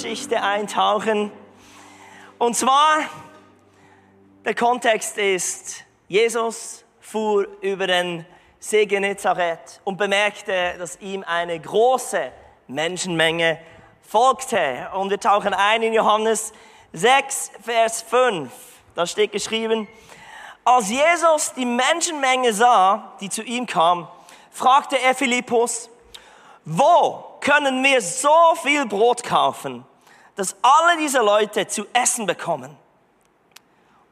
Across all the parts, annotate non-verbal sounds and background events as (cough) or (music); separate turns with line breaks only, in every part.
Geschichte eintauchen. Und zwar, der Kontext ist, Jesus fuhr über den See Genezareth und bemerkte, dass ihm eine große Menschenmenge folgte. Und wir tauchen ein in Johannes 6, Vers 5. Da steht geschrieben, als Jesus die Menschenmenge sah, die zu ihm kam, fragte er Philippus, wo können wir so viel Brot kaufen, dass alle diese Leute zu essen bekommen?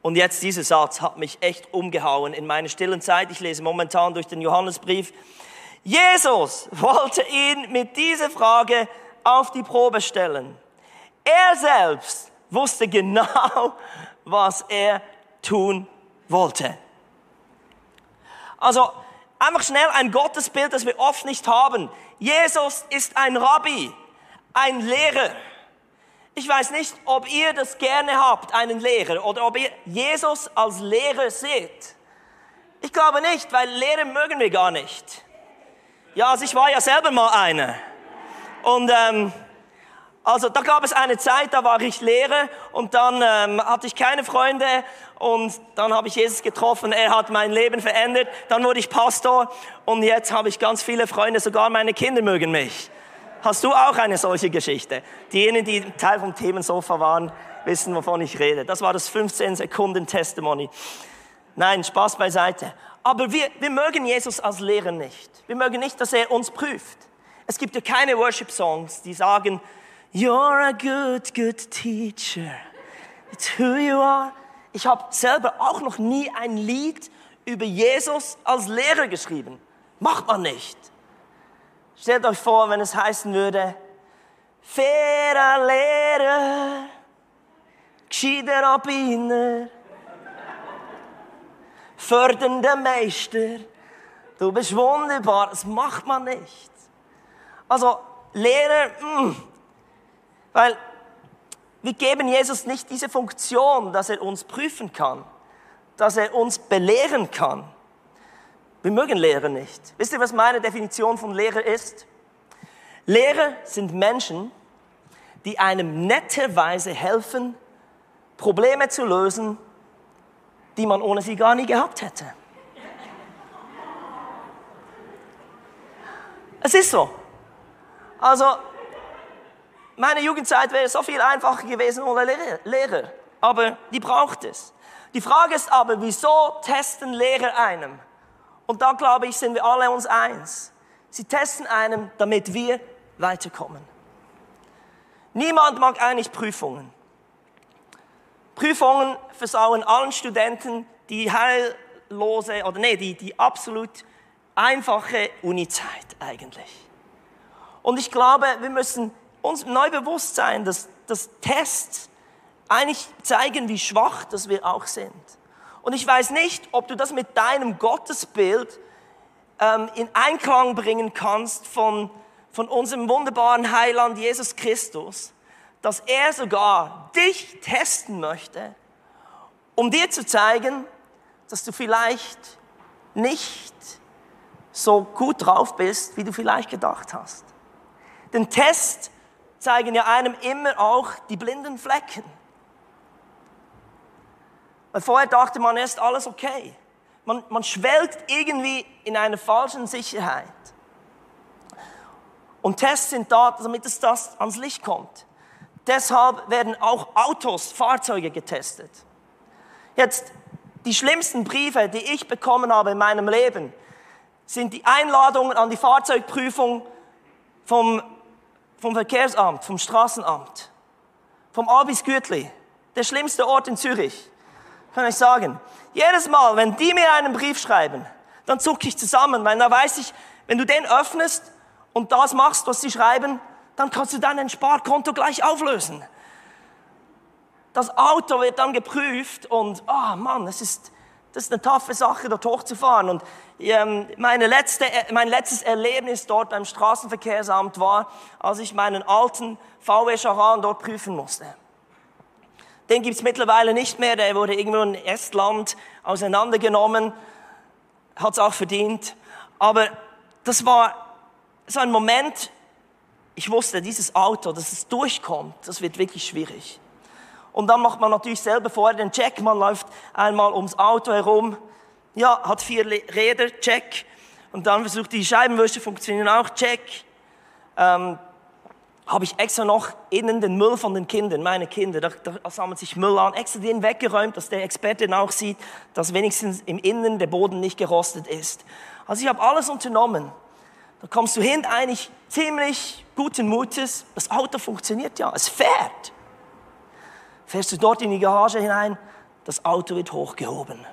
Und jetzt dieser Satz hat mich echt umgehauen in meiner stillen Zeit. Ich lese momentan durch den Johannesbrief. Jesus wollte ihn mit dieser Frage auf die Probe stellen. Er selbst wusste genau, was er tun wollte. Also einfach schnell ein Gottesbild, das wir oft nicht haben. Jesus ist ein Rabbi, ein Lehrer. Ich weiß nicht, ob ihr das gerne habt, einen Lehrer, oder ob ihr Jesus als Lehrer seht. Ich glaube nicht, weil Lehrer mögen wir gar nicht. Ja, also ich war ja selber mal einer. Und ähm, also da gab es eine Zeit, da war ich Lehrer und dann ähm, hatte ich keine Freunde und dann habe ich Jesus getroffen. Er hat mein Leben verändert. Dann wurde ich Pastor und jetzt habe ich ganz viele Freunde. Sogar meine Kinder mögen mich. Hast du auch eine solche Geschichte? Diejenigen, die Teil vom Themensofa waren, wissen, wovon ich rede. Das war das 15 Sekunden Testimony. Nein, Spaß beiseite. Aber wir, wir mögen Jesus als Lehrer nicht. Wir mögen nicht, dass er uns prüft. Es gibt ja keine Worship-Songs, die sagen, You're a good, good teacher. It's who you are. Ich habe selber auch noch nie ein Lied über Jesus als Lehrer geschrieben. Macht man nicht. Stellt euch vor, wenn es heißen würde, fairer Lehrer, gescheiter Rabbiner, fördernder Meister, du bist wunderbar. Das macht man nicht. Also Lehrer, mh, mm, weil wir geben Jesus nicht diese Funktion, dass er uns prüfen kann, dass er uns belehren kann. Wir mögen Lehrer nicht. Wisst ihr, was meine Definition von Lehrer ist? Lehrer sind Menschen, die einem netterweise helfen, Probleme zu lösen, die man ohne sie gar nie gehabt hätte. Es ist so. Also, meine Jugendzeit wäre so viel einfacher gewesen ohne Lehrer, aber die braucht es. Die Frage ist aber, wieso testen Lehrer einem? Und da glaube ich, sind wir alle uns eins. Sie testen einem, damit wir weiterkommen. Niemand mag eigentlich Prüfungen. Prüfungen versauen allen Studenten die heillose, oder nee, die, die absolut einfache Unizeit eigentlich. Und ich glaube, wir müssen uns neu bewusst sein, dass, dass Tests eigentlich zeigen, wie schwach dass wir auch sind. Und ich weiß nicht, ob du das mit deinem Gottesbild ähm, in Einklang bringen kannst von, von unserem wunderbaren Heiland Jesus Christus, dass er sogar dich testen möchte, um dir zu zeigen, dass du vielleicht nicht so gut drauf bist, wie du vielleicht gedacht hast. Den Test zeigen ja einem immer auch die blinden Flecken. Weil vorher dachte man, ist alles okay. Man, man schwelgt irgendwie in einer falschen Sicherheit. Und Tests sind da, damit es das ans Licht kommt. Deshalb werden auch Autos, Fahrzeuge getestet. Jetzt, die schlimmsten Briefe, die ich bekommen habe in meinem Leben, sind die Einladungen an die Fahrzeugprüfung vom vom Verkehrsamt, vom Straßenamt, vom Abis Gürtli, der schlimmste Ort in Zürich, kann ich sagen. Jedes Mal, wenn die mir einen Brief schreiben, dann zucke ich zusammen, weil da weiß ich, wenn du den öffnest und das machst, was sie schreiben, dann kannst du dein Sparkonto gleich auflösen. Das Auto wird dann geprüft und, ah oh Mann, es ist, das ist eine taffe Sache, dort hochzufahren. Und ähm, meine letzte, mein letztes Erlebnis dort beim Straßenverkehrsamt war, als ich meinen alten VW Charan dort prüfen musste. Den gibt's mittlerweile nicht mehr, der wurde irgendwo in Estland auseinandergenommen, hat's auch verdient. Aber das war so ein Moment, ich wusste, dieses Auto, dass es durchkommt, das wird wirklich schwierig. Und dann macht man natürlich selber vorher den Check, man läuft einmal ums Auto herum, ja, hat vier Räder, check. Und dann versucht die Scheibenwischer funktionieren auch, check. Ähm, habe ich extra noch innen den Müll von den Kindern, meine Kinder, da, da sammelt sich Müll an, extra den weggeräumt, dass der Experte auch sieht, dass wenigstens im Innen der Boden nicht gerostet ist. Also ich habe alles unternommen. Da kommst du hin, eigentlich ziemlich guten Mutes, das Auto funktioniert ja, es fährt. Fährst du dort in die Garage hinein, das Auto wird hochgehoben.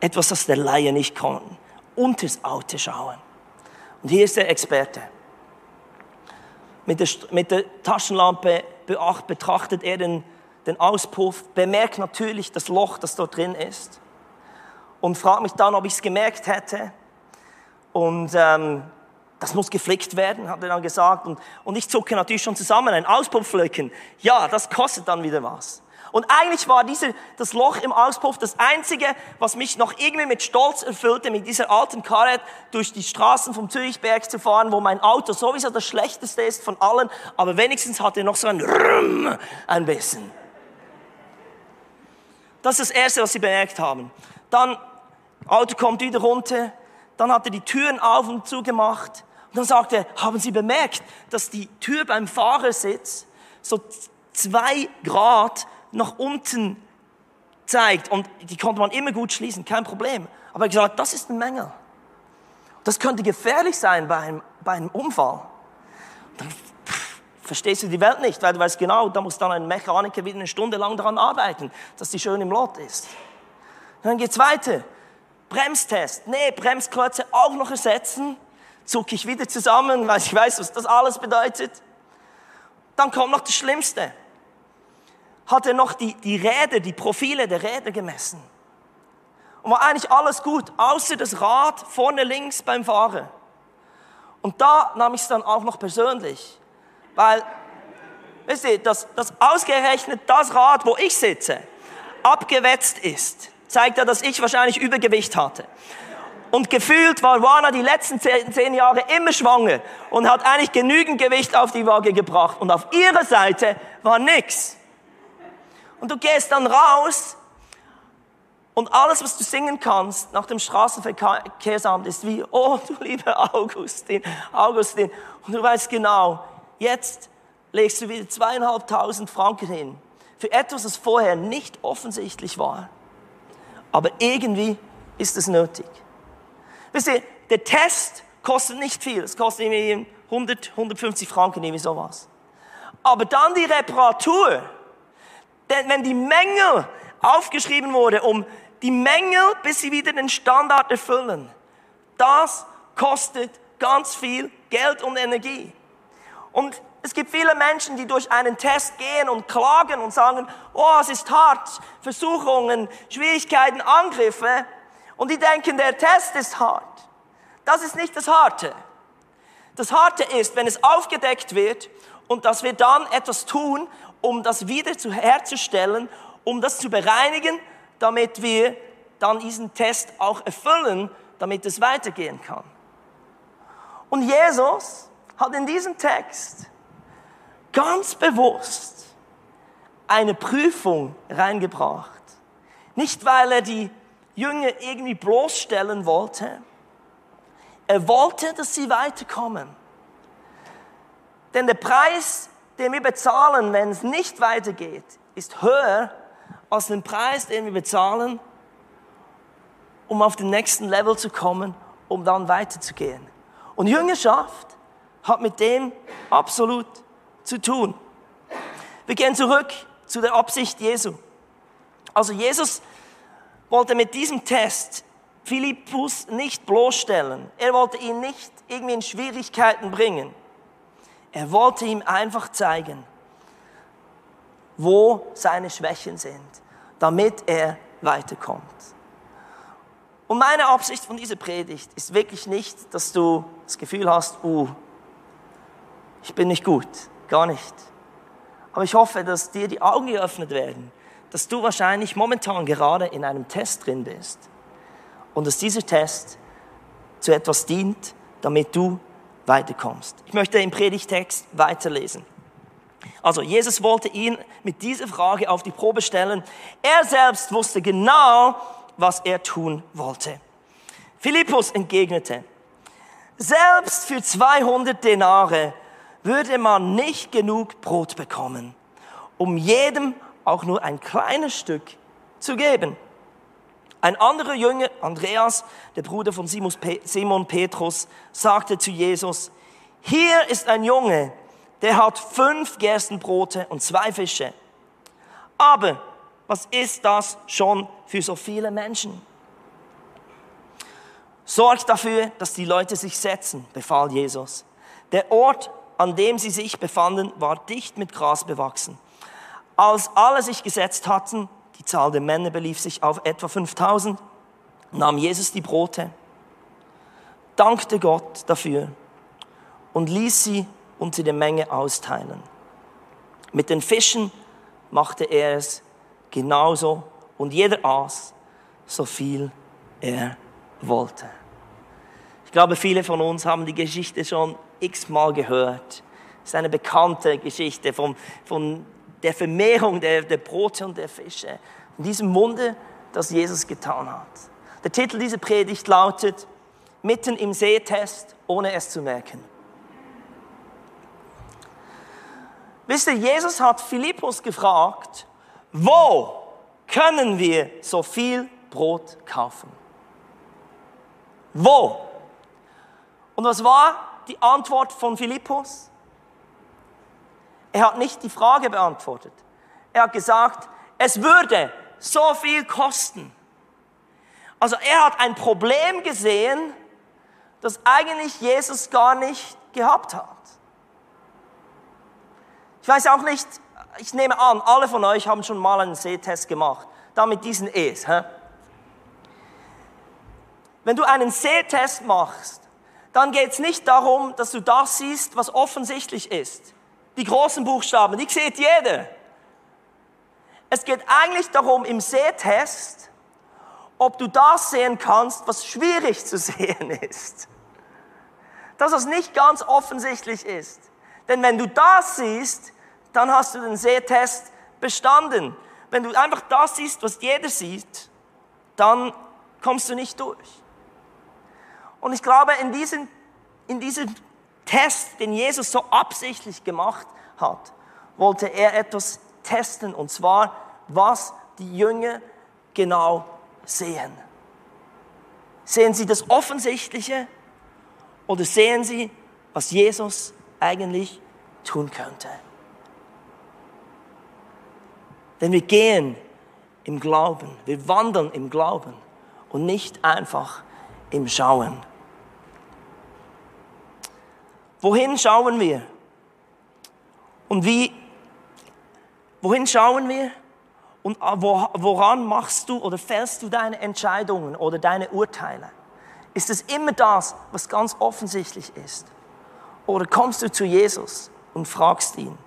Etwas, das der Laie nicht kann. Unter das Auto schauen. Und hier ist der Experte mit der, mit der Taschenlampe betrachtet er den, den Auspuff, bemerkt natürlich das Loch, das dort drin ist und fragt mich dann, ob ich es gemerkt hätte. Und ähm, das muss geflickt werden, hat er dann gesagt. Und, und ich zucke natürlich schon zusammen, ein Auspufflöcken. Ja, das kostet dann wieder was. Und eigentlich war diese, das Loch im Auspuff das einzige, was mich noch irgendwie mit Stolz erfüllte, mit dieser alten Karre durch die Straßen vom Zürichberg zu fahren, wo mein Auto sowieso das schlechteste ist von allen, aber wenigstens hatte noch so ein Rrrm, ein bisschen. Das ist das Erste, was sie bemerkt haben. Dann, Auto kommt wieder runter, dann hat er die Türen auf und zugemacht. Und dann sagte er, haben Sie bemerkt, dass die Tür beim Fahrersitz so zwei Grad nach unten zeigt und die konnte man immer gut schließen, kein Problem. Aber er hat gesagt, das ist ein Mängel. Das könnte gefährlich sein bei einem, bei einem Unfall. Dann pff, verstehst du die Welt nicht, weil du weißt genau, da muss dann ein Mechaniker wieder eine Stunde lang daran arbeiten, dass die schön im Lot ist. Dann geht's weiter. Bremstest. Nee, Bremskreuze auch noch ersetzen. Zucke ich wieder zusammen, weil ich weiß, was das alles bedeutet. Dann kommt noch das Schlimmste hat er noch die, die Räder, die Profile der Räder gemessen. Und war eigentlich alles gut, außer das Rad vorne links beim Fahren. Und da nahm ich es dann auch noch persönlich. Weil, wisst ihr, dass, dass ausgerechnet das Rad, wo ich sitze, abgewetzt ist, zeigt ja, dass ich wahrscheinlich Übergewicht hatte. Und gefühlt war Wana die letzten zehn, Jahre immer schwanger und hat eigentlich genügend Gewicht auf die Waage gebracht. Und auf ihrer Seite war nichts. Und du gehst dann raus und alles, was du singen kannst nach dem Straßenverkehrsamt ist wie, oh (laughs) du lieber Augustin, Augustin. Und du weißt genau, jetzt legst du wieder zweieinhalbtausend Franken hin für etwas, das vorher nicht offensichtlich war. Aber irgendwie ist es nötig. Wisst ihr, der Test kostet nicht viel. Es kostet irgendwie 100, 150 Franken, irgendwie sowas. Aber dann die Reparatur, denn wenn die Mängel aufgeschrieben wurde, um die Mängel, bis sie wieder den Standard erfüllen, das kostet ganz viel Geld und Energie. Und es gibt viele Menschen, die durch einen Test gehen und klagen und sagen, oh, es ist hart, Versuchungen, Schwierigkeiten, Angriffe. Und die denken, der Test ist hart. Das ist nicht das Harte. Das Harte ist, wenn es aufgedeckt wird und dass wir dann etwas tun, um das wieder zu herzustellen, um das zu bereinigen, damit wir dann diesen Test auch erfüllen, damit es weitergehen kann. Und Jesus hat in diesem Text ganz bewusst eine Prüfung reingebracht. Nicht, weil er die Jünger irgendwie bloßstellen wollte. Er wollte, dass sie weiterkommen. Denn der Preis den wir bezahlen, wenn es nicht weitergeht, ist höher als den Preis, den wir bezahlen, um auf den nächsten Level zu kommen, um dann weiterzugehen. Und Jüngerschaft hat mit dem absolut zu tun. Wir gehen zurück zu der Absicht Jesu. Also Jesus wollte mit diesem Test Philippus nicht bloßstellen. Er wollte ihn nicht irgendwie in Schwierigkeiten bringen. Er wollte ihm einfach zeigen, wo seine Schwächen sind, damit er weiterkommt. Und meine Absicht von dieser Predigt ist wirklich nicht, dass du das Gefühl hast, uh, ich bin nicht gut, gar nicht. Aber ich hoffe, dass dir die Augen geöffnet werden, dass du wahrscheinlich momentan gerade in einem Test drin bist und dass dieser Test zu etwas dient, damit du weiterkommst. Ich möchte im Predigtext weiterlesen. Also Jesus wollte ihn mit dieser Frage auf die Probe stellen. Er selbst wusste genau, was er tun wollte. Philippus entgegnete, selbst für 200 Denare würde man nicht genug Brot bekommen, um jedem auch nur ein kleines Stück zu geben. Ein anderer Jünger, Andreas, der Bruder von Simon Petrus, sagte zu Jesus, hier ist ein Junge, der hat fünf Gerstenbrote und zwei Fische. Aber was ist das schon für so viele Menschen? Sorgt dafür, dass die Leute sich setzen, befahl Jesus. Der Ort, an dem sie sich befanden, war dicht mit Gras bewachsen. Als alle sich gesetzt hatten, die Zahl der Männer belief sich auf etwa 5000, nahm Jesus die Brote, dankte Gott dafür und ließ sie unter der Menge austeilen. Mit den Fischen machte er es genauso und jeder aß so viel er wollte. Ich glaube, viele von uns haben die Geschichte schon x-mal gehört. Es ist eine bekannte Geschichte von, von der Vermehrung der, der Brote und der Fische. In diesem Wunder, das Jesus getan hat. Der Titel dieser Predigt lautet, mitten im Sehtest, ohne es zu merken. Wisst ihr, Jesus hat Philippus gefragt, wo können wir so viel Brot kaufen? Wo? Und was war die Antwort von Philippus? Er hat nicht die Frage beantwortet. Er hat gesagt, es würde so viel kosten. Also er hat ein Problem gesehen, das eigentlich Jesus gar nicht gehabt hat. Ich weiß auch nicht, ich nehme an, alle von euch haben schon mal einen Sehtest gemacht, da mit diesen E's. Hä? Wenn du einen Sehtest machst, dann geht es nicht darum, dass du das siehst, was offensichtlich ist. Die großen Buchstaben, die sieht jeder. Es geht eigentlich darum im Sehtest, ob du das sehen kannst, was schwierig zu (laughs) sehen ist. Dass es nicht ganz offensichtlich ist. Denn wenn du das siehst, dann hast du den Sehtest bestanden. Wenn du einfach das siehst, was jeder sieht, dann kommst du nicht durch. Und ich glaube, in diesem, in diesem Test, den Jesus so absichtlich gemacht hat, wollte er etwas testen, und zwar, was die Jünger genau sehen. Sehen sie das Offensichtliche oder sehen sie, was Jesus eigentlich tun könnte? Denn wir gehen im Glauben, wir wandern im Glauben und nicht einfach im Schauen. Wohin schauen wir? Und wie, wohin schauen wir? Und ah, woran machst du oder fällst du deine Entscheidungen oder deine Urteile? Ist es immer das, was ganz offensichtlich ist? Oder kommst du zu Jesus und fragst ihn? Und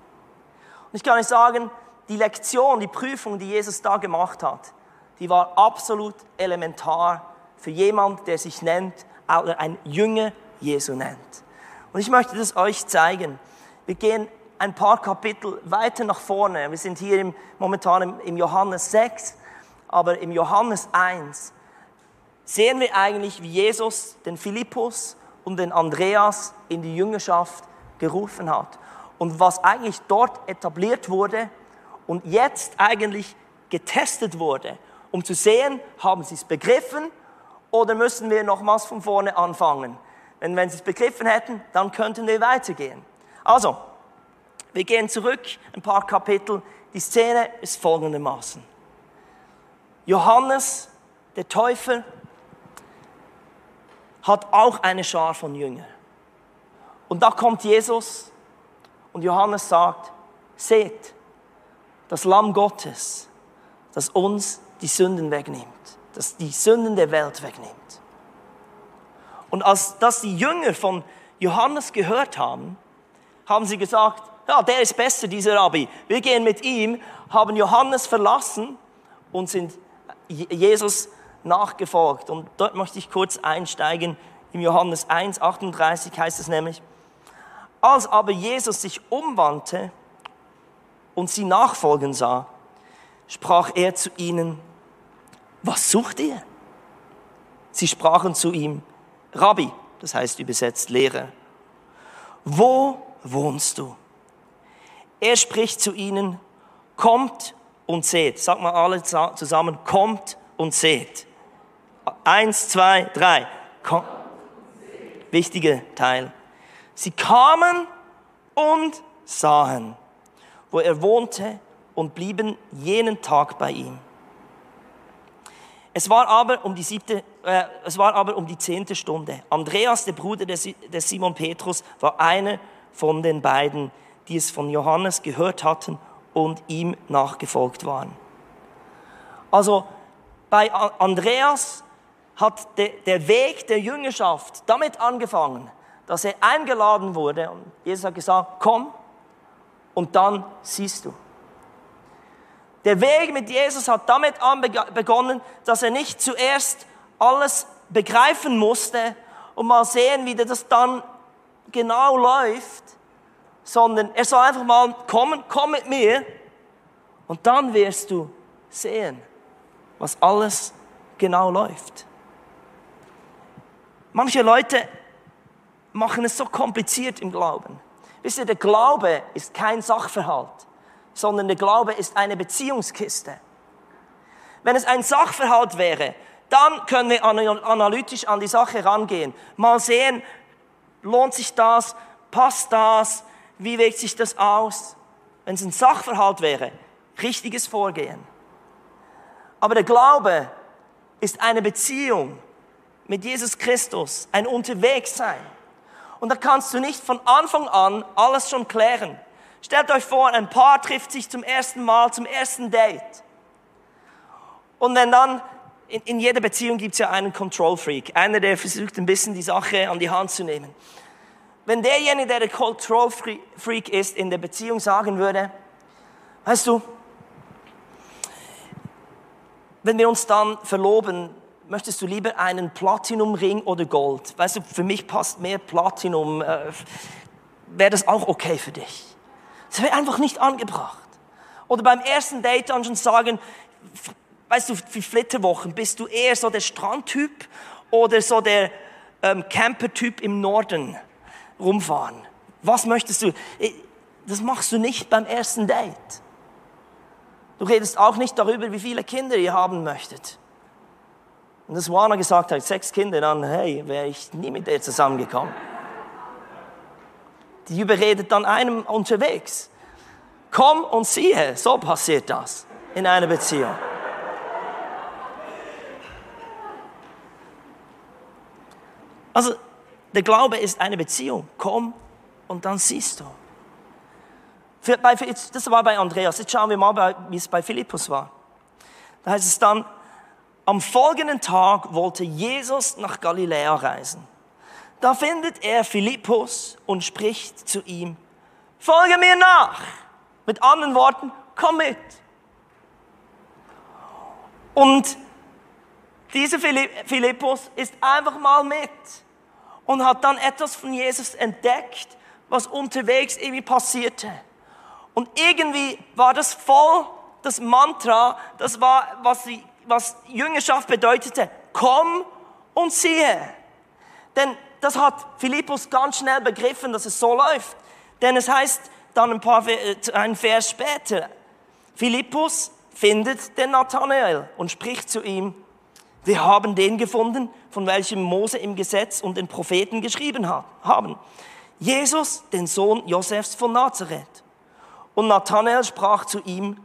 ich kann euch sagen, die Lektion, die Prüfung, die Jesus da gemacht hat, die war absolut elementar für jemand, der sich nennt, oder ein Jünger Jesu nennt. Und ich möchte das euch zeigen. Wir gehen ein paar Kapitel weiter nach vorne. Wir sind hier im, momentan im, im Johannes 6, aber im Johannes 1 sehen wir eigentlich, wie Jesus den Philippus und den Andreas in die Jüngerschaft gerufen hat. Und was eigentlich dort etabliert wurde und jetzt eigentlich getestet wurde, um zu sehen, haben sie es begriffen oder müssen wir nochmals von vorne anfangen. Denn wenn sie es begriffen hätten, dann könnten wir weitergehen. Also, wir gehen zurück ein paar Kapitel. Die Szene ist folgendermaßen. Johannes, der Täufer, hat auch eine Schar von Jüngern. Und da kommt Jesus und Johannes sagt, seht, das Lamm Gottes, das uns die Sünden wegnimmt, das die Sünden der Welt wegnimmt. Und als das die Jünger von Johannes gehört haben, haben sie gesagt, ja, der ist besser, dieser Rabbi. Wir gehen mit ihm, haben Johannes verlassen und sind Jesus nachgefolgt. Und dort möchte ich kurz einsteigen Im Johannes 1, 38 heißt es nämlich, als aber Jesus sich umwandte und sie nachfolgen sah, sprach er zu ihnen, was sucht ihr? Sie sprachen zu ihm, Rabbi, das heißt übersetzt Lehrer, wo wohnst du? Er spricht zu ihnen, kommt und seht. Sag mal alle zusammen, kommt und seht. Eins, zwei, drei. Komm. Wichtiger Teil. Sie kamen und sahen, wo er wohnte und blieben jenen Tag bei ihm. Es war aber um die siebte, äh, es war aber um die zehnte Stunde. Andreas, der Bruder des, des Simon Petrus, war einer von den beiden, die es von Johannes gehört hatten und ihm nachgefolgt waren. Also bei Andreas hat der Weg der Jüngerschaft damit angefangen, dass er eingeladen wurde und Jesus hat gesagt, komm und dann siehst du. Der Weg mit Jesus hat damit begonnen, dass er nicht zuerst alles begreifen musste und mal sehen, wie das dann genau läuft, sondern er soll einfach mal kommen, komm mit mir und dann wirst du sehen, was alles genau läuft. Manche Leute machen es so kompliziert im Glauben. Wisst ihr, der Glaube ist kein Sachverhalt sondern der Glaube ist eine Beziehungskiste. Wenn es ein Sachverhalt wäre, dann können wir analytisch an die Sache rangehen. Mal sehen, lohnt sich das, passt das, wie wirkt sich das aus? Wenn es ein Sachverhalt wäre, richtiges Vorgehen. Aber der Glaube ist eine Beziehung mit Jesus Christus, ein Unterwegssein. Und da kannst du nicht von Anfang an alles schon klären. Stellt euch vor, ein Paar trifft sich zum ersten Mal, zum ersten Date. Und wenn dann, in, in jeder Beziehung gibt es ja einen Control Freak, einer, der versucht ein bisschen die Sache an die Hand zu nehmen. Wenn derjenige, der der Control Freak ist, in der Beziehung sagen würde, weißt du, wenn wir uns dann verloben, möchtest du lieber einen Platinum-Ring oder Gold? Weißt du, für mich passt mehr Platinum. Äh, Wäre das auch okay für dich? Das wäre einfach nicht angebracht. Oder beim ersten Date dann schon sagen, weißt du, für Flitterwochen bist du eher so der Strandtyp oder so der ähm, Camper-Typ im Norden rumfahren. Was möchtest du? Das machst du nicht beim ersten Date. Du redest auch nicht darüber, wie viele Kinder ihr haben möchtet. Und das Warner gesagt hat, sechs Kinder, dann, hey, wäre ich nie mit dir zusammengekommen die überredet dann einem unterwegs. Komm und siehe, so passiert das in einer Beziehung. Also, der Glaube ist eine Beziehung. Komm und dann siehst du. Das war bei Andreas. Jetzt schauen wir mal, wie es bei Philippus war. Da heißt es dann, am folgenden Tag wollte Jesus nach Galiläa reisen. Da findet er Philippus und spricht zu ihm, folge mir nach. Mit anderen Worten, komm mit. Und dieser Philippus ist einfach mal mit und hat dann etwas von Jesus entdeckt, was unterwegs irgendwie passierte. Und irgendwie war das voll das Mantra, das war, was, was Jüngerschaft bedeutete. Komm und siehe. Denn das hat Philippus ganz schnell begriffen, dass es so läuft. Denn es heißt dann ein paar, äh, ein Vers später, Philippus findet den Nathanael und spricht zu ihm, wir haben den gefunden, von welchem Mose im Gesetz und den Propheten geschrieben haben. Jesus, den Sohn Josefs von Nazareth. Und Nathanael sprach zu ihm,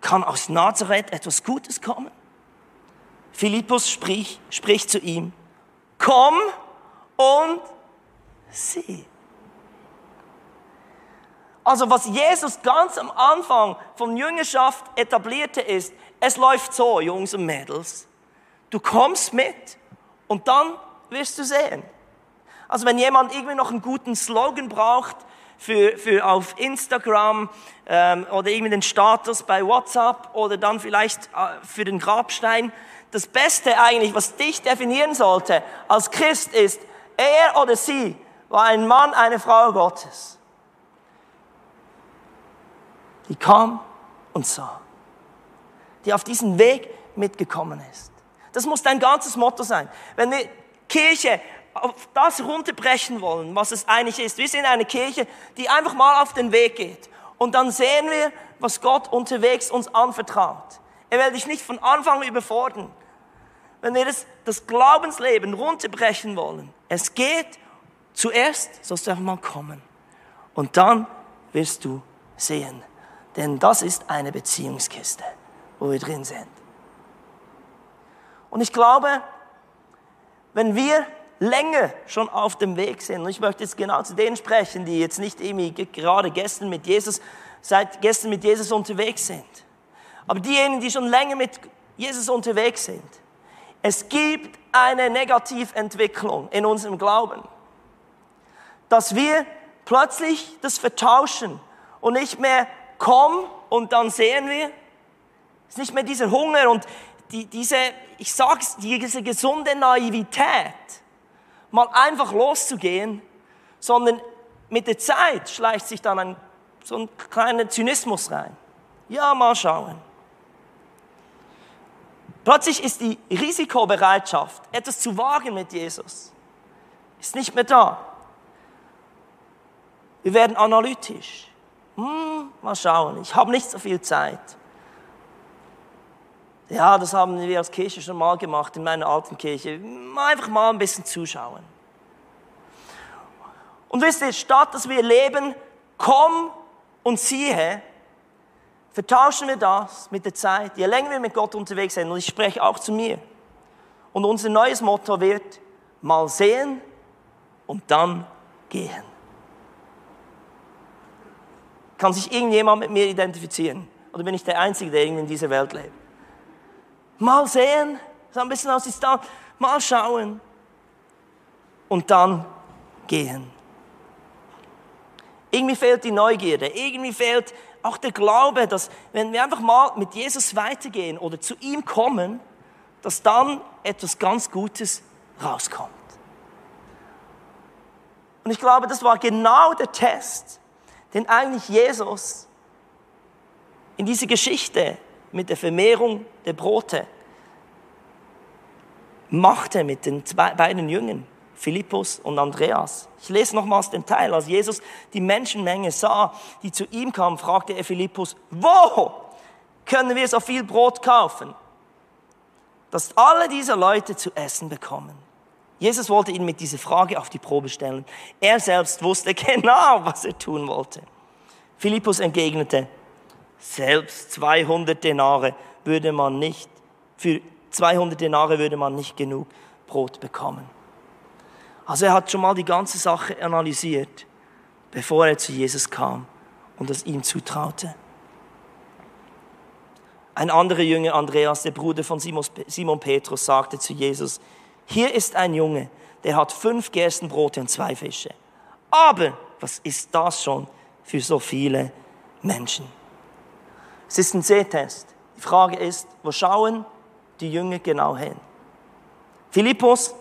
kann aus Nazareth etwas Gutes kommen? Philippus spricht, spricht zu ihm, komm und sieh. Also was Jesus ganz am Anfang von Jüngerschaft etablierte ist, es läuft so, Jungs und Mädels. Du kommst mit und dann wirst du sehen. Also wenn jemand irgendwie noch einen guten Slogan braucht für, für auf Instagram ähm, oder irgendwie den Status bei WhatsApp oder dann vielleicht äh, für den Grabstein. Das Beste eigentlich, was dich definieren sollte als Christ ist, er oder sie war ein Mann, eine Frau Gottes. Die kam und sah. Die auf diesen Weg mitgekommen ist. Das muss dein ganzes Motto sein. Wenn wir Kirche auf das runterbrechen wollen, was es eigentlich ist. Wir sind eine Kirche, die einfach mal auf den Weg geht. Und dann sehen wir, was Gott unterwegs uns anvertraut. Er will dich nicht von Anfang überfordern. Wenn wir das, das Glaubensleben runterbrechen wollen, es geht zuerst, sollst du einfach mal kommen. Und dann wirst du sehen. Denn das ist eine Beziehungskiste, wo wir drin sind. Und ich glaube, wenn wir länger schon auf dem Weg sind. Und ich möchte jetzt genau zu denen sprechen, die jetzt nicht irgendwie gerade gestern mit Jesus, seit gestern mit Jesus unterwegs sind. Aber diejenigen, die schon länger mit Jesus unterwegs sind. Es gibt eine Negativentwicklung in unserem Glauben. Dass wir plötzlich das vertauschen und nicht mehr kommen und dann sehen wir, es ist nicht mehr dieser Hunger und die, diese, ich sag's, diese gesunde Naivität mal einfach loszugehen, sondern mit der Zeit schleicht sich dann ein, so ein kleiner Zynismus rein. Ja, mal schauen. Plötzlich ist die Risikobereitschaft, etwas zu wagen mit Jesus, ist nicht mehr da. Wir werden analytisch. Hm, mal schauen, ich habe nicht so viel Zeit. Ja, das haben wir als Kirche schon mal gemacht in meiner alten Kirche. Einfach mal ein bisschen zuschauen. Und wisst ihr, statt dass wir leben, komm und siehe, vertauschen wir das mit der Zeit. Je länger wir mit Gott unterwegs sind, und ich spreche auch zu mir. Und unser neues Motto wird, mal sehen und dann gehen. Kann sich irgendjemand mit mir identifizieren? Oder bin ich der Einzige, der irgendwie in dieser Welt lebt? Mal sehen, so ein bisschen aus Distanz, mal schauen und dann gehen. Irgendwie fehlt die Neugierde, irgendwie fehlt auch der Glaube, dass wenn wir einfach mal mit Jesus weitergehen oder zu ihm kommen, dass dann etwas ganz Gutes rauskommt. Und ich glaube, das war genau der Test, den eigentlich Jesus in dieser Geschichte mit der Vermehrung der Brote machte mit den zwei, beiden Jüngern, Philippus und Andreas. Ich lese nochmals den Teil. Als Jesus die Menschenmenge sah, die zu ihm kam, fragte er Philippus, wo können wir so viel Brot kaufen, dass alle diese Leute zu essen bekommen? Jesus wollte ihn mit dieser Frage auf die Probe stellen. Er selbst wusste (laughs) genau, was er tun wollte. Philippus entgegnete, selbst 200 Denare würde man nicht, für 200 Denare würde man nicht genug Brot bekommen. Also er hat schon mal die ganze Sache analysiert, bevor er zu Jesus kam und es ihm zutraute. Ein anderer Jünger, Andreas, der Bruder von Simon Petrus, sagte zu Jesus, hier ist ein Junge, der hat fünf Gerstenbrote und zwei Fische. Aber was ist das schon für so viele Menschen? Es ist ein Sehtest. Die Frage ist, wo schauen die Jünger genau hin? Philippus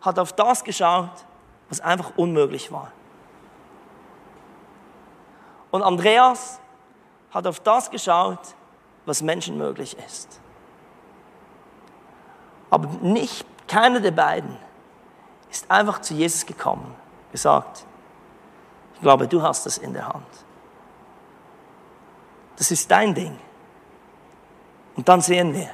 hat auf das geschaut, was einfach unmöglich war. Und Andreas hat auf das geschaut, was menschenmöglich ist. Aber nicht, keiner der beiden ist einfach zu Jesus gekommen, gesagt, ich glaube, du hast es in der Hand. Das ist dein Ding. Und dann sehen wir.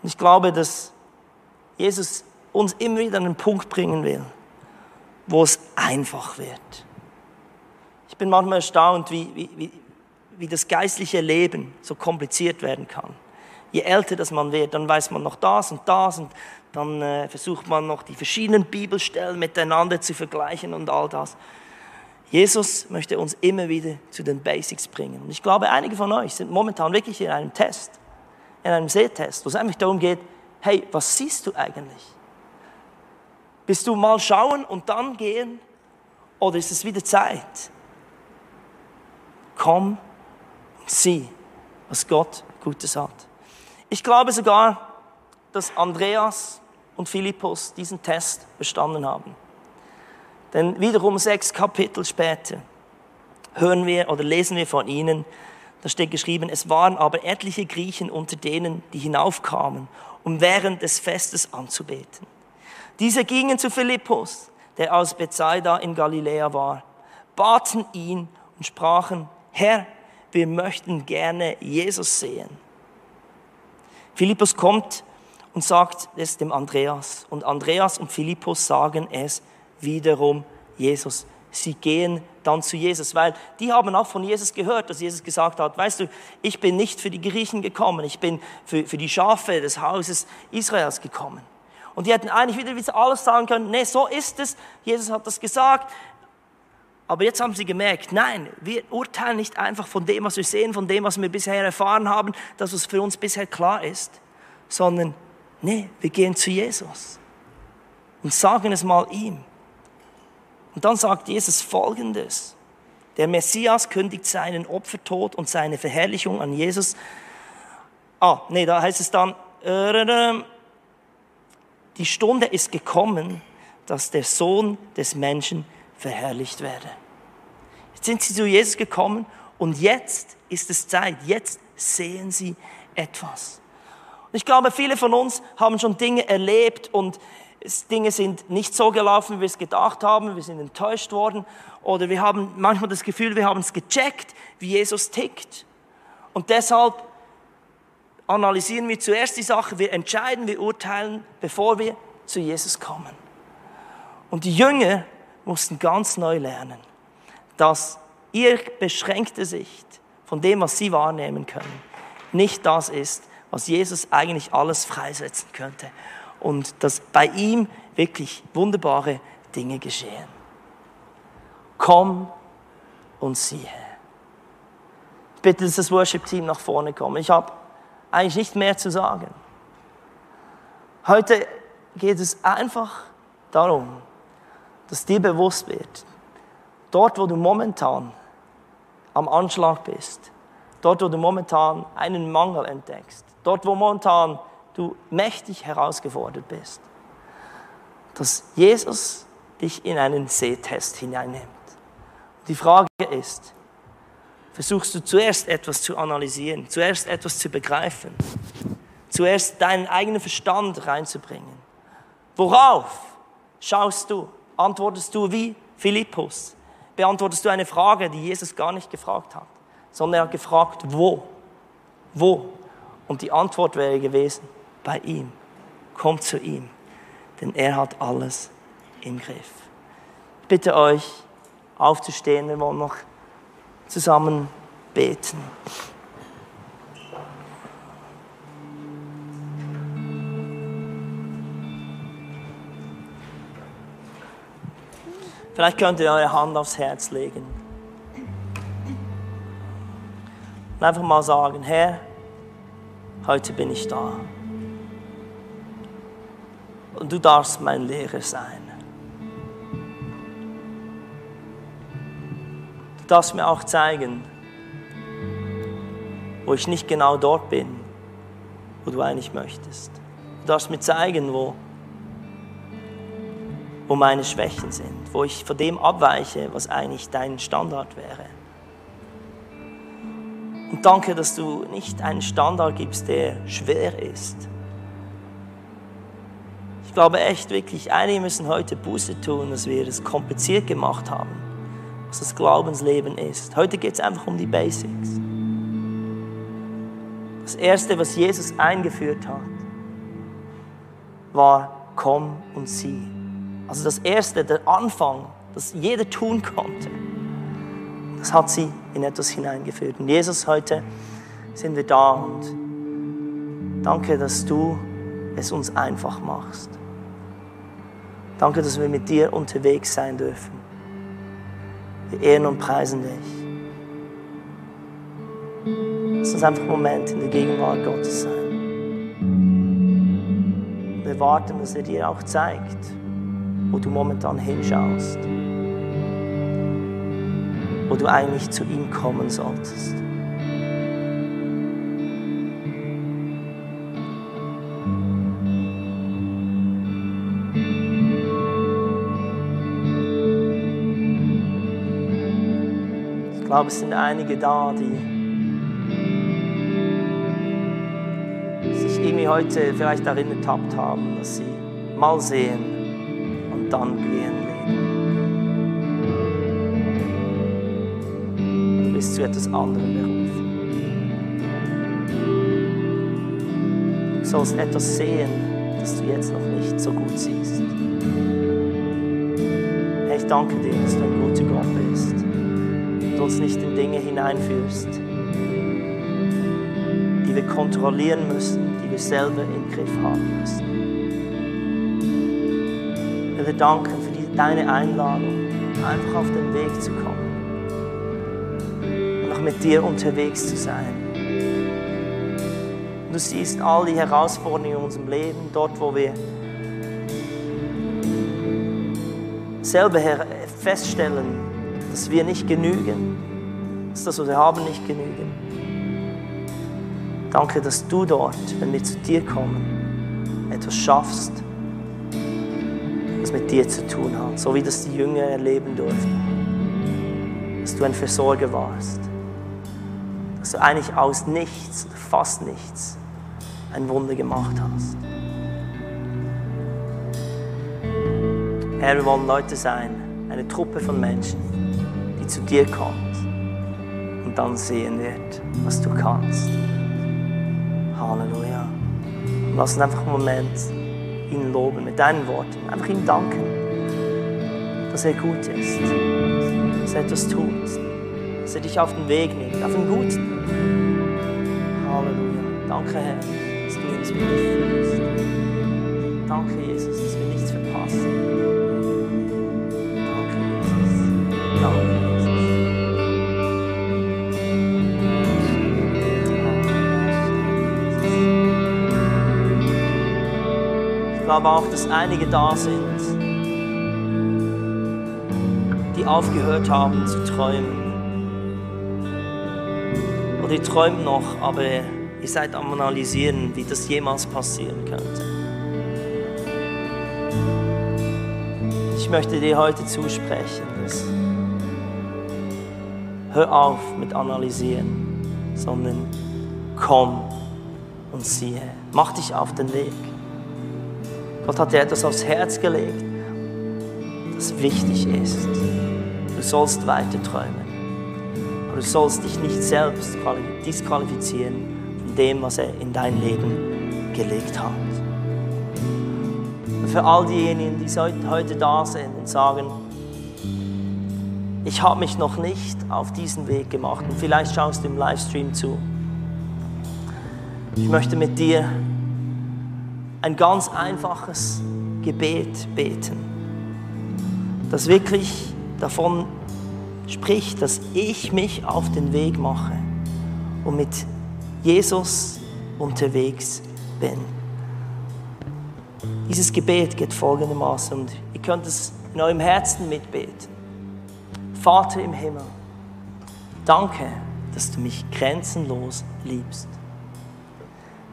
Und ich glaube, dass Jesus uns immer wieder an einen Punkt bringen will, wo es einfach wird. Ich bin manchmal erstaunt, wie, wie, wie, wie das geistliche Leben so kompliziert werden kann. Je älter das man wird, dann weiß man noch das und das und dann äh, versucht man noch die verschiedenen Bibelstellen miteinander zu vergleichen und all das. Jesus möchte uns immer wieder zu den Basics bringen. Und ich glaube, einige von euch sind momentan wirklich in einem Test, in einem Sehtest, wo es einfach darum geht, hey, was siehst du eigentlich? Bist du mal schauen und dann gehen? Oder ist es wieder Zeit? Komm und sieh, was Gott Gutes hat. Ich glaube sogar, dass Andreas und Philippus diesen Test bestanden haben. Denn wiederum sechs Kapitel später hören wir oder lesen wir von ihnen, da steht geschrieben, es waren aber etliche Griechen unter denen, die hinaufkamen, um während des Festes anzubeten. Diese gingen zu Philippus, der aus Bethsaida in Galiläa war, baten ihn und sprachen, Herr, wir möchten gerne Jesus sehen. Philippus kommt und sagt es dem Andreas. Und Andreas und Philippus sagen es wiederum Jesus. Sie gehen dann zu Jesus, weil die haben auch von Jesus gehört, dass Jesus gesagt hat, weißt du, ich bin nicht für die Griechen gekommen, ich bin für, für die Schafe des Hauses Israels gekommen. Und die hätten eigentlich wieder alles sagen können, nee, so ist es, Jesus hat das gesagt. Aber jetzt haben sie gemerkt, nein, wir urteilen nicht einfach von dem, was wir sehen, von dem, was wir bisher erfahren haben, das, was für uns bisher klar ist, sondern nee, wir gehen zu Jesus und sagen es mal ihm. Und dann sagt Jesus Folgendes. Der Messias kündigt seinen Opfertod und seine Verherrlichung an Jesus. Ah, nee, da heißt es dann, die Stunde ist gekommen, dass der Sohn des Menschen verherrlicht werde. Jetzt sind sie zu Jesus gekommen und jetzt ist es Zeit, jetzt sehen sie etwas. Und ich glaube, viele von uns haben schon Dinge erlebt und Dinge sind nicht so gelaufen, wie wir es gedacht haben, wir sind enttäuscht worden oder wir haben manchmal das Gefühl, wir haben es gecheckt, wie Jesus tickt. Und deshalb analysieren wir zuerst die Sache, wir entscheiden, wir urteilen, bevor wir zu Jesus kommen. Und die Jünger mussten ganz neu lernen, dass ihre beschränkte Sicht von dem, was sie wahrnehmen können, nicht das ist, was Jesus eigentlich alles freisetzen könnte und dass bei ihm wirklich wunderbare Dinge geschehen. Komm und siehe. Bitte, dass das Worship-Team nach vorne kommt. Ich habe eigentlich nicht mehr zu sagen. Heute geht es einfach darum, dass dir bewusst wird, dort, wo du momentan am Anschlag bist, dort, wo du momentan einen Mangel entdeckst, dort, wo momentan du mächtig herausgefordert bist, dass Jesus dich in einen Sehtest hineinnimmt. Die Frage ist, versuchst du zuerst etwas zu analysieren, zuerst etwas zu begreifen, zuerst deinen eigenen Verstand reinzubringen? Worauf schaust du? Antwortest du wie Philippus? Beantwortest du eine Frage, die Jesus gar nicht gefragt hat, sondern er hat gefragt, wo? Wo? Und die Antwort wäre gewesen, bei ihm. Kommt zu ihm, denn er hat alles im Griff. Ich bitte euch, aufzustehen, wir wollen noch zusammen beten. Vielleicht könnt ihr eure Hand aufs Herz legen. Und einfach mal sagen, Herr, heute bin ich da. Du darfst mein Lehrer sein. Du darfst mir auch zeigen, wo ich nicht genau dort bin, wo du eigentlich möchtest. Du darfst mir zeigen, wo, wo meine Schwächen sind, wo ich von dem abweiche, was eigentlich dein Standard wäre. Und danke, dass du nicht einen Standard gibst, der schwer ist, ich glaube echt wirklich, einige müssen heute Buße tun, dass wir es kompliziert gemacht haben, was das Glaubensleben ist. Heute geht es einfach um die Basics. Das Erste, was Jesus eingeführt hat, war, komm und sieh. Also das Erste, der Anfang, das jeder tun konnte, das hat sie in etwas hineingeführt. Und Jesus, heute sind wir da und danke, dass du es uns einfach machst. Danke, dass wir mit dir unterwegs sein dürfen. Wir ehren und preisen dich. Lass uns einfach einen Moment in der Gegenwart Gottes sein. Wir warten, dass er dir auch zeigt, wo du momentan hinschaust, wo du eigentlich zu ihm kommen solltest. Glaube, es sind einige da, die sich irgendwie heute vielleicht darin ertappt haben, dass sie mal sehen und dann gehen leben. Du bist zu etwas anderem berufen. Du sollst etwas sehen, das du jetzt noch nicht so gut siehst. Ich danke dir, dass du ein guter und uns nicht in Dinge hineinführst, die wir kontrollieren müssen, die wir selber im Griff haben müssen. Wir danken für die, deine Einladung, einfach auf den Weg zu kommen und auch mit dir unterwegs zu sein. Du siehst all die Herausforderungen in unserem Leben, dort, wo wir selber feststellen, dass wir nicht genügen, dass das, was wir haben, nicht genügen. Danke, dass du dort, wenn wir zu dir kommen, etwas schaffst, was mit dir zu tun hat, so wie das die Jünger erleben durften. Dass du ein Versorger warst, dass du eigentlich aus nichts, fast nichts, ein Wunder gemacht hast. Herr, wir wollen Leute sein, eine Truppe von Menschen, zu dir kommt und dann sehen wird, was du kannst. Halleluja. Lass uns einfach einen Moment ihn loben mit deinen Worten. Einfach ihm danken, dass er gut ist, dass er etwas tut, dass er dich auf den Weg nimmt, auf den guten. Halleluja. Danke, Herr, dass du uns führst. Danke, Jesus, Glaube auch, dass einige da sind, die aufgehört haben zu träumen. Oder ihr träumt noch, aber ihr seid am Analysieren, wie das jemals passieren könnte. Ich möchte dir heute zusprechen, dass hör auf mit Analysieren, sondern komm und siehe. Mach dich auf den Weg. Gott hat dir etwas aufs Herz gelegt, das wichtig ist. Du sollst weiter träumen. Aber du sollst dich nicht selbst disqualifizieren von dem, was er in dein Leben gelegt hat. Und für all diejenigen, die heute da sind und sagen, ich habe mich noch nicht auf diesen Weg gemacht und vielleicht schaust du im Livestream zu. Ich möchte mit dir ein ganz einfaches Gebet beten, das wirklich davon spricht, dass ich mich auf den Weg mache und mit Jesus unterwegs bin. Dieses Gebet geht folgendermaßen und ihr könnt es in eurem Herzen mitbeten. Vater im Himmel, danke, dass du mich grenzenlos liebst.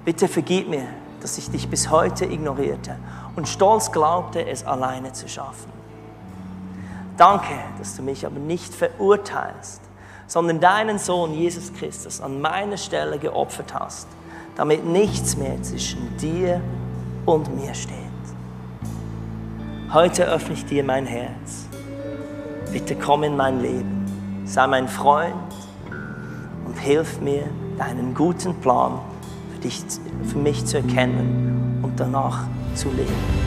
Bitte vergib mir, dass ich dich bis heute ignorierte und stolz glaubte, es alleine zu schaffen. Danke, dass du mich aber nicht verurteilst, sondern deinen Sohn Jesus Christus an meiner Stelle geopfert hast, damit nichts mehr zwischen dir und mir steht. Heute öffne ich dir mein Herz. Bitte komm in mein Leben, sei mein Freund und hilf mir, deinen guten Plan für, dich, für mich zu erkennen und danach zu leben.